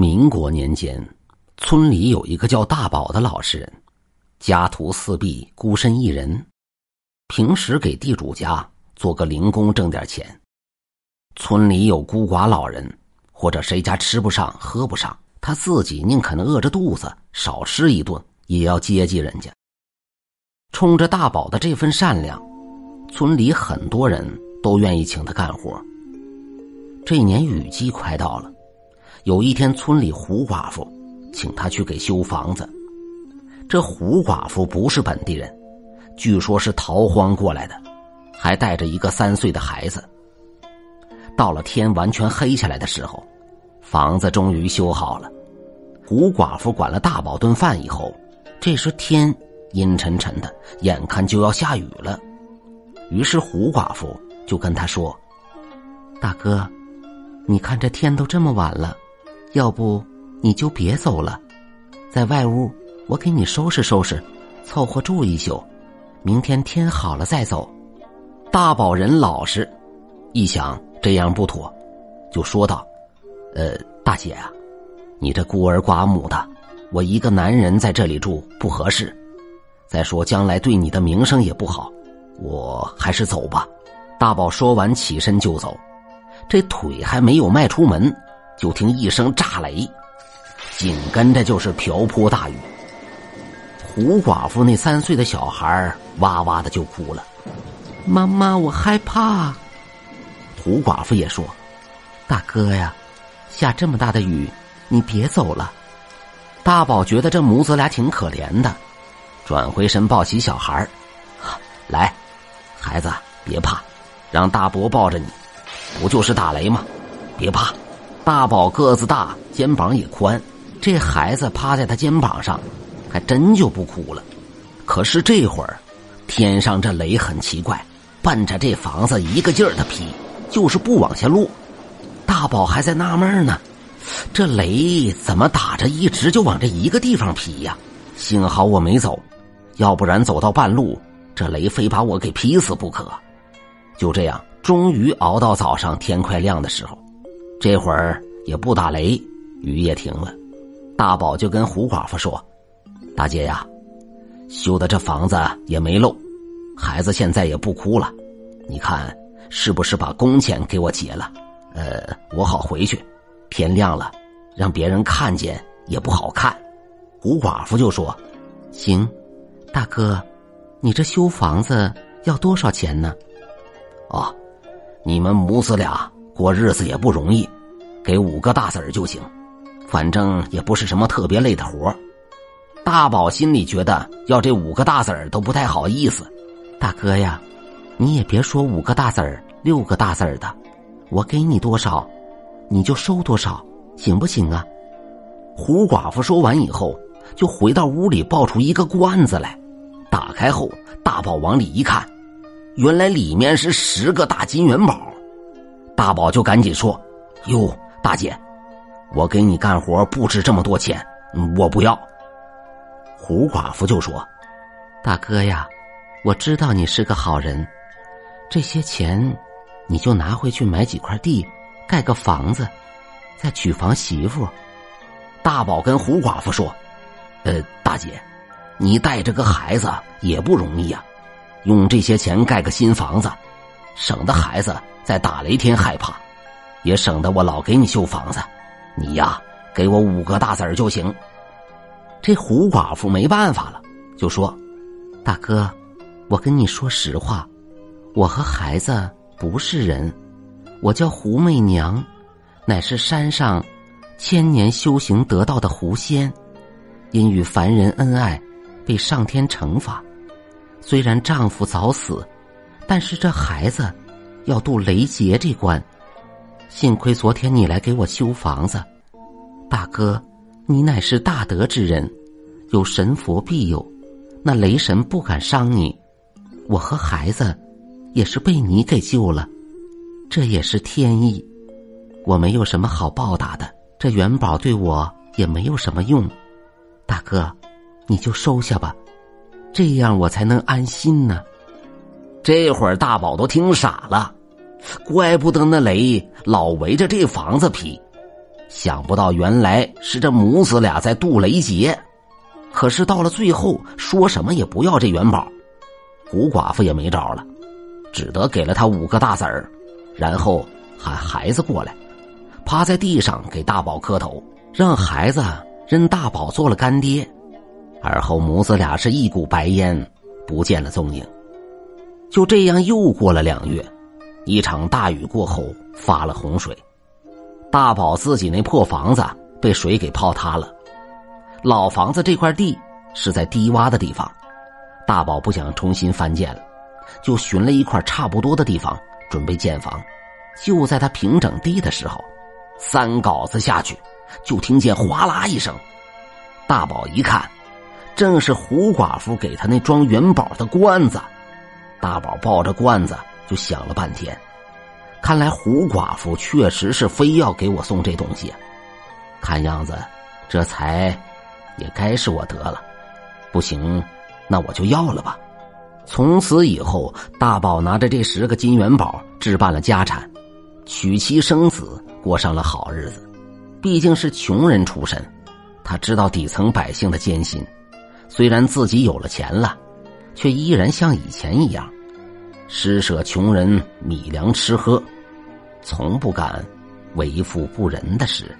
民国年间，村里有一个叫大宝的老实人，家徒四壁，孤身一人，平时给地主家做个零工挣点钱。村里有孤寡老人，或者谁家吃不上、喝不上，他自己宁肯饿着肚子少吃一顿，也要接济人家。冲着大宝的这份善良，村里很多人都愿意请他干活。这年雨季快到了。有一天，村里胡寡妇请他去给修房子。这胡寡妇不是本地人，据说是逃荒过来的，还带着一个三岁的孩子。到了天完全黑下来的时候，房子终于修好了。胡寡妇管了大宝顿饭以后，这时天阴沉沉的，眼看就要下雨了。于是胡寡妇就跟他说：“大哥，你看这天都这么晚了。”要不你就别走了，在外屋我给你收拾收拾，凑合住一宿，明天天好了再走。大宝人老实，一想这样不妥，就说道：“呃，大姐啊，你这孤儿寡母的，我一个男人在这里住不合适。再说将来对你的名声也不好，我还是走吧。”大宝说完起身就走，这腿还没有迈出门。就听一声炸雷，紧跟着就是瓢泼大雨。胡寡妇那三岁的小孩哇哇的就哭了：“妈妈，我害怕。”胡寡妇也说：“大哥呀，下这么大的雨，你别走了。”大宝觉得这母子俩挺可怜的，转回身抱起小孩来，孩子别怕，让大伯抱着你，不就是打雷吗？别怕。”大宝个子大，肩膀也宽，这孩子趴在他肩膀上，还真就不哭了。可是这会儿，天上这雷很奇怪，伴着这房子一个劲儿的劈，就是不往下落。大宝还在纳闷呢，这雷怎么打着一直就往这一个地方劈呀？幸好我没走，要不然走到半路，这雷非把我给劈死不可。就这样，终于熬到早上天快亮的时候。这会儿也不打雷，雨也停了，大宝就跟胡寡妇说：“大姐呀，修的这房子也没漏，孩子现在也不哭了，你看是不是把工钱给我结了？呃，我好回去。天亮了，让别人看见也不好看。”胡寡妇就说：“行，大哥，你这修房子要多少钱呢？”哦，你们母子俩。过日子也不容易，给五个大子儿就行，反正也不是什么特别累的活大宝心里觉得要这五个大子儿都不太好意思。大哥呀，你也别说五个大子儿、六个大子儿的，我给你多少，你就收多少，行不行啊？胡寡妇说完以后，就回到屋里抱出一个罐子来，打开后，大宝往里一看，原来里面是十个大金元宝。大宝就赶紧说：“哟，大姐，我给你干活不值这么多钱，我不要。”胡寡妇就说：“大哥呀，我知道你是个好人，这些钱你就拿回去买几块地，盖个房子，再娶房媳妇。”大宝跟胡寡妇说：“呃，大姐，你带着个孩子也不容易呀，用这些钱盖个新房子，省得孩子。”在打雷天害怕，也省得我老给你修房子。你呀，给我五个大子儿就行。这胡寡妇没办法了，就说：“大哥，我跟你说实话，我和孩子不是人，我叫胡媚娘，乃是山上千年修行得道的狐仙，因与凡人恩爱，被上天惩罚。虽然丈夫早死，但是这孩子。”要渡雷劫这关，幸亏昨天你来给我修房子，大哥，你乃是大德之人，有神佛庇佑，那雷神不敢伤你。我和孩子也是被你给救了，这也是天意。我没有什么好报答的，这元宝对我也没有什么用，大哥，你就收下吧，这样我才能安心呢。这会儿大宝都听傻了。怪不得那雷老围着这房子劈，想不到原来是这母子俩在渡雷劫，可是到了最后，说什么也不要这元宝，胡寡妇也没招了，只得给了他五个大子儿，然后喊孩子过来，趴在地上给大宝磕头，让孩子认大宝做了干爹。而后母子俩是一股白烟，不见了踪影。就这样又过了两月，一场大雨过后发了洪水。大宝自己那破房子被水给泡塌了，老房子这块地是在低洼的地方，大宝不想重新翻建了，就寻了一块差不多的地方准备建房。就在他平整地的时候，三镐子下去，就听见哗啦一声，大宝一看，正是胡寡妇给他那装元宝的罐子，大宝抱着罐子就想了半天。看来胡寡妇确实是非要给我送这东西，看样子这财也该是我得了。不行，那我就要了吧。从此以后，大宝拿着这十个金元宝置办了家产，娶妻生子，过上了好日子。毕竟是穷人出身，他知道底层百姓的艰辛。虽然自己有了钱了，却依然像以前一样。施舍穷人米粮吃喝，从不干为富不仁的事。